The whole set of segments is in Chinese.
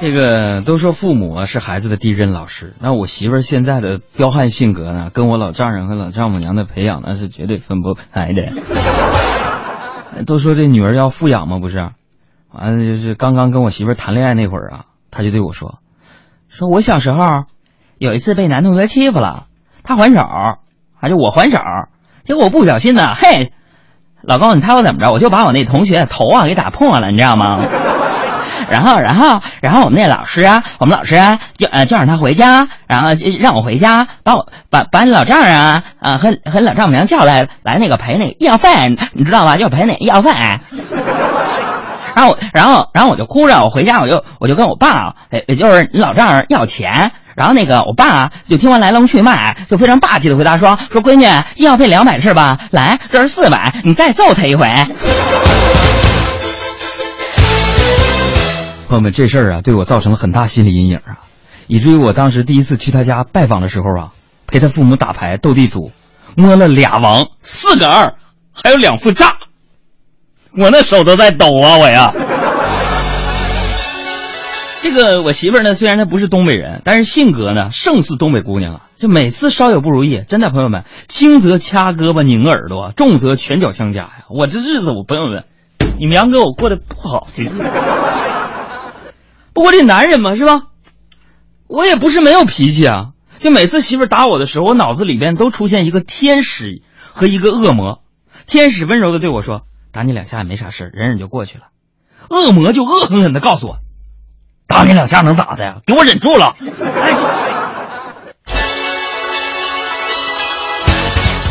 这个都说父母啊是孩子的第一任老师，那我媳妇儿现在的彪悍性格呢，跟我老丈人和老丈母娘的培养那是绝对分不开的。都说这女儿要富养嘛，不是？完了就是刚刚跟我媳妇儿谈恋爱那会儿啊，她就对我说：“说我小时候有一次被男同学欺负了，他还手，还就我还手，结果我不小心呢，嘿，老公你猜我怎么着？我就把我那同学头啊给打破了，你知道吗？”然后，然后，然后我们那老师啊，我们老师啊，就呃叫上他回家，然后让我回家，把我把把你老丈人啊啊和和老丈母娘叫来，来那个赔那个医药费，你知道吧？就赔那医药费。然后，然后，然后我就哭着，我回家我就我就跟我爸，也也就是你老丈人要钱。然后那个我爸就听完来龙去脉，就非常霸气的回答说：“说闺女，医药费两百是吧？来，这是四百，你再揍他一回。”朋友们，这事儿啊，对我造成了很大心理阴影啊，以至于我当时第一次去他家拜访的时候啊，陪他父母打牌斗地主，摸了俩王，四个二，还有两副炸，我那手都在抖啊，我呀。这个我媳妇儿呢，虽然她不是东北人，但是性格呢胜似东北姑娘啊。就每次稍有不如意，真的朋友们，轻则掐胳膊拧耳朵，重则拳脚相加呀。我这日子，我朋友们，你们杨哥我过得不好。不过这男人嘛，是吧？我也不是没有脾气啊。就每次媳妇打我的时候，我脑子里边都出现一个天使和一个恶魔。天使温柔的对我说：“打你两下也没啥事忍忍就过去了。”恶魔就恶狠狠的告诉我：“打你两下能咋的呀？给我忍住了。”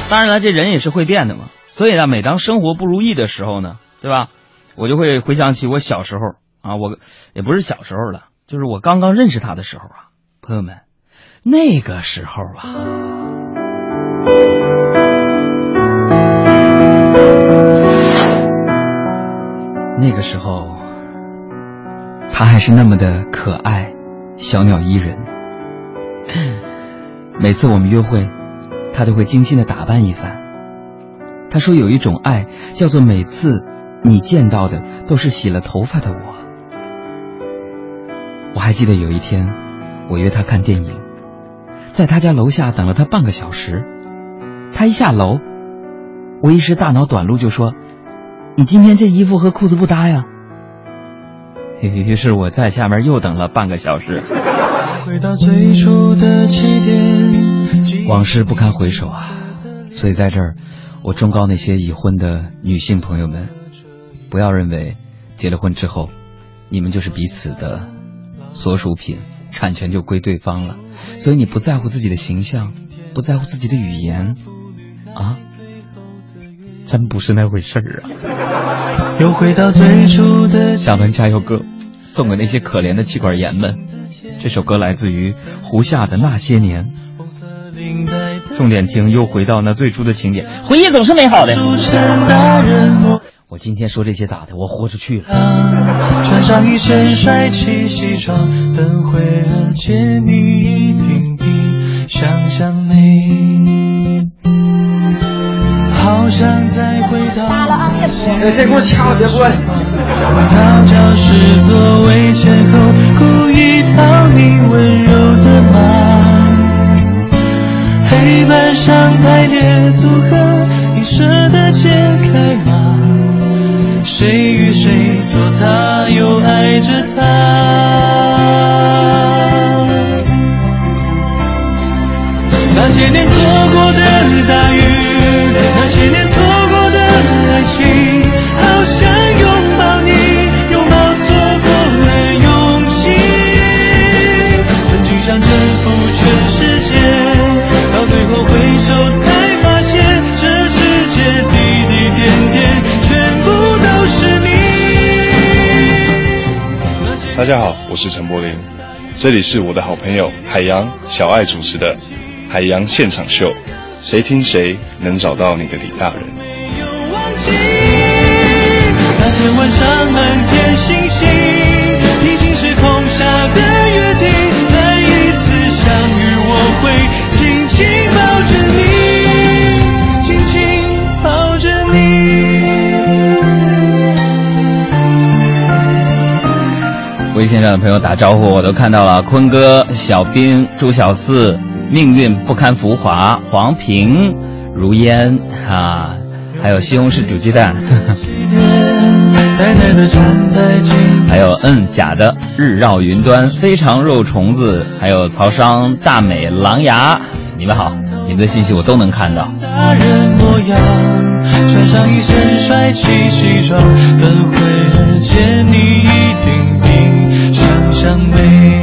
当然了，这人也是会变的嘛。所以呢，每当生活不如意的时候呢，对吧？我就会回想起我小时候。啊，我也不是小时候了，就是我刚刚认识他的时候啊，朋友们，那个时候啊，那个时候，他还是那么的可爱，小鸟依人。每次我们约会，他都会精心的打扮一番。他说有一种爱，叫做每次你见到的都是洗了头发的我。我还记得有一天，我约他看电影，在他家楼下等了他半个小时。他一下楼，我一时大脑短路就说：“你今天这衣服和裤子不搭呀。”于是我在下面又等了半个小时。往事不堪回首啊！所以在这儿，我忠告那些已婚的女性朋友们，不要认为结了婚之后，你们就是彼此的。所属品产权就归对方了，所以你不在乎自己的形象，不在乎自己的语言，啊，真不是那回事儿啊！又回到最初的厦门加油歌，送给那些可怜的气管炎们。这首歌来自于胡夏的那些年，重点听，又回到那最初的情节，回忆总是美好的。我今天说这些咋的？我豁出去了。穿上一身帅气西装，等会儿见你一定比想象美。好想再回到那些年。这给我掐了，别关。回到教室座位前后，故意讨你温柔的骂。黑板上排列组合，你舍得解开吗？谁与谁做他，又爱着她？大家好，我是陈柏霖，这里是我的好朋友海洋小爱主持的《海洋现场秀》，谁听谁能找到你的李大人。线上的朋友打招呼，我都看到了。坤哥、小兵、朱小四、命运不堪浮华、黄平、如烟啊，还有西红柿煮鸡蛋，还有嗯假的日绕云端、非常肉虫子，还有曹商、大美、狼牙，你们好，你们的信息我都能看到。大人模样，穿上一身帅气西装，等会儿见你一定伤悲